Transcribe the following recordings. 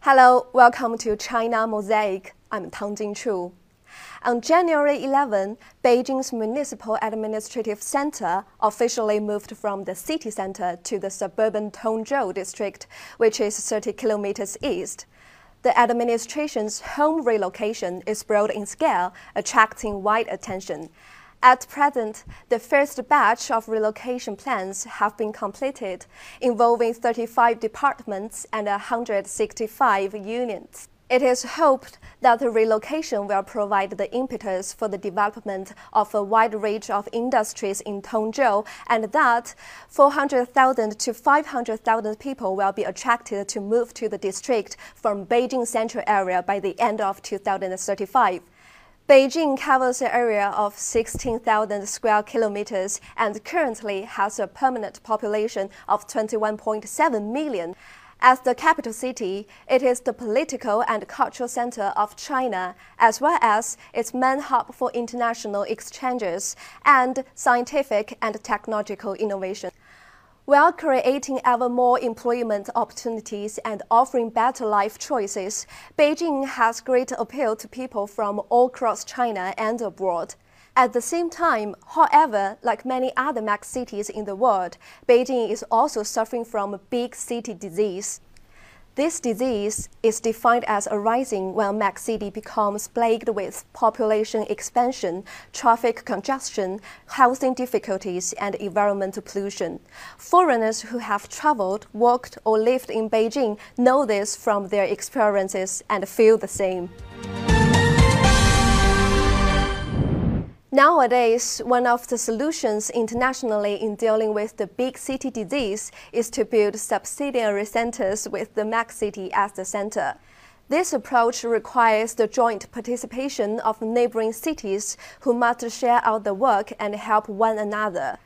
Hello, welcome to China Mosaic. I'm Tang Jingchu. On January 11, Beijing's Municipal Administrative Center officially moved from the city center to the suburban Tongzhou district, which is 30 kilometers east. The administration's home relocation is broad in scale, attracting wide attention. At present, the first batch of relocation plans have been completed, involving 35 departments and 165 unions. It is hoped that the relocation will provide the impetus for the development of a wide range of industries in Tongzhou and that 400,000 to 500,000 people will be attracted to move to the district from Beijing central area by the end of 2035. Beijing covers an area of 16,000 square kilometers and currently has a permanent population of 21.7 million. As the capital city, it is the political and cultural center of China, as well as its main hub for international exchanges and scientific and technological innovation. While creating ever more employment opportunities and offering better life choices, Beijing has great appeal to people from all across China and abroad. At the same time, however, like many other mega cities in the world, Beijing is also suffering from big city disease. This disease is defined as arising when Mac City becomes plagued with population expansion, traffic congestion, housing difficulties, and environmental pollution. Foreigners who have traveled, worked, or lived in Beijing know this from their experiences and feel the same. Nowadays, one of the solutions internationally in dealing with the big city disease is to build subsidiary centers with the mega city as the center. This approach requires the joint participation of neighboring cities who must share out the work and help one another.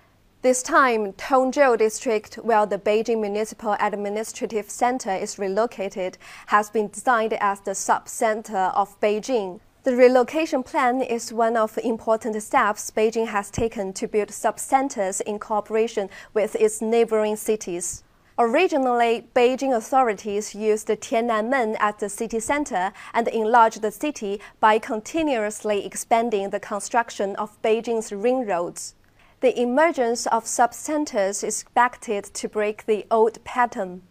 This time, Tongzhou District, where the Beijing Municipal Administrative Center is relocated, has been designed as the sub-center of Beijing. The relocation plan is one of the important steps Beijing has taken to build sub-centers in cooperation with its neighboring cities. Originally, Beijing authorities used Tiananmen as the city center and enlarged the city by continuously expanding the construction of Beijing's ring roads. The emergence of sub-centers is expected to break the old pattern.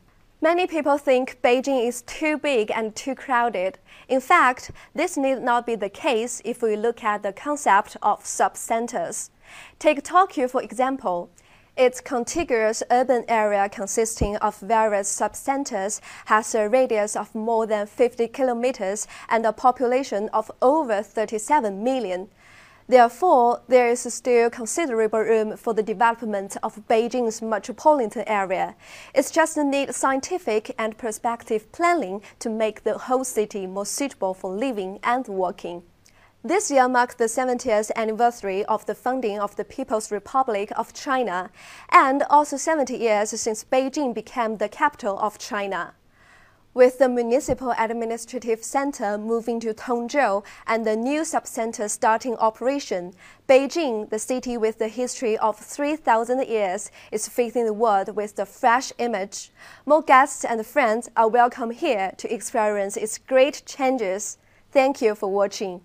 Many people think Beijing is too big and too crowded. In fact, this need not be the case if we look at the concept of sub-centers. Take Tokyo for example. Its contiguous urban area consisting of various sub-centers has a radius of more than 50 kilometers and a population of over 37 million. Therefore, there is still considerable room for the development of Beijing's metropolitan area. It's just need scientific and prospective planning to make the whole city more suitable for living and working. This year marks the 70th anniversary of the founding of the People's Republic of China, and also 70 years since Beijing became the capital of China. With the municipal administrative center moving to Tongzhou and the new subcenter starting operation, Beijing, the city with the history of 3,000 years, is facing the world with a fresh image. More guests and friends are welcome here to experience its great changes. Thank you for watching.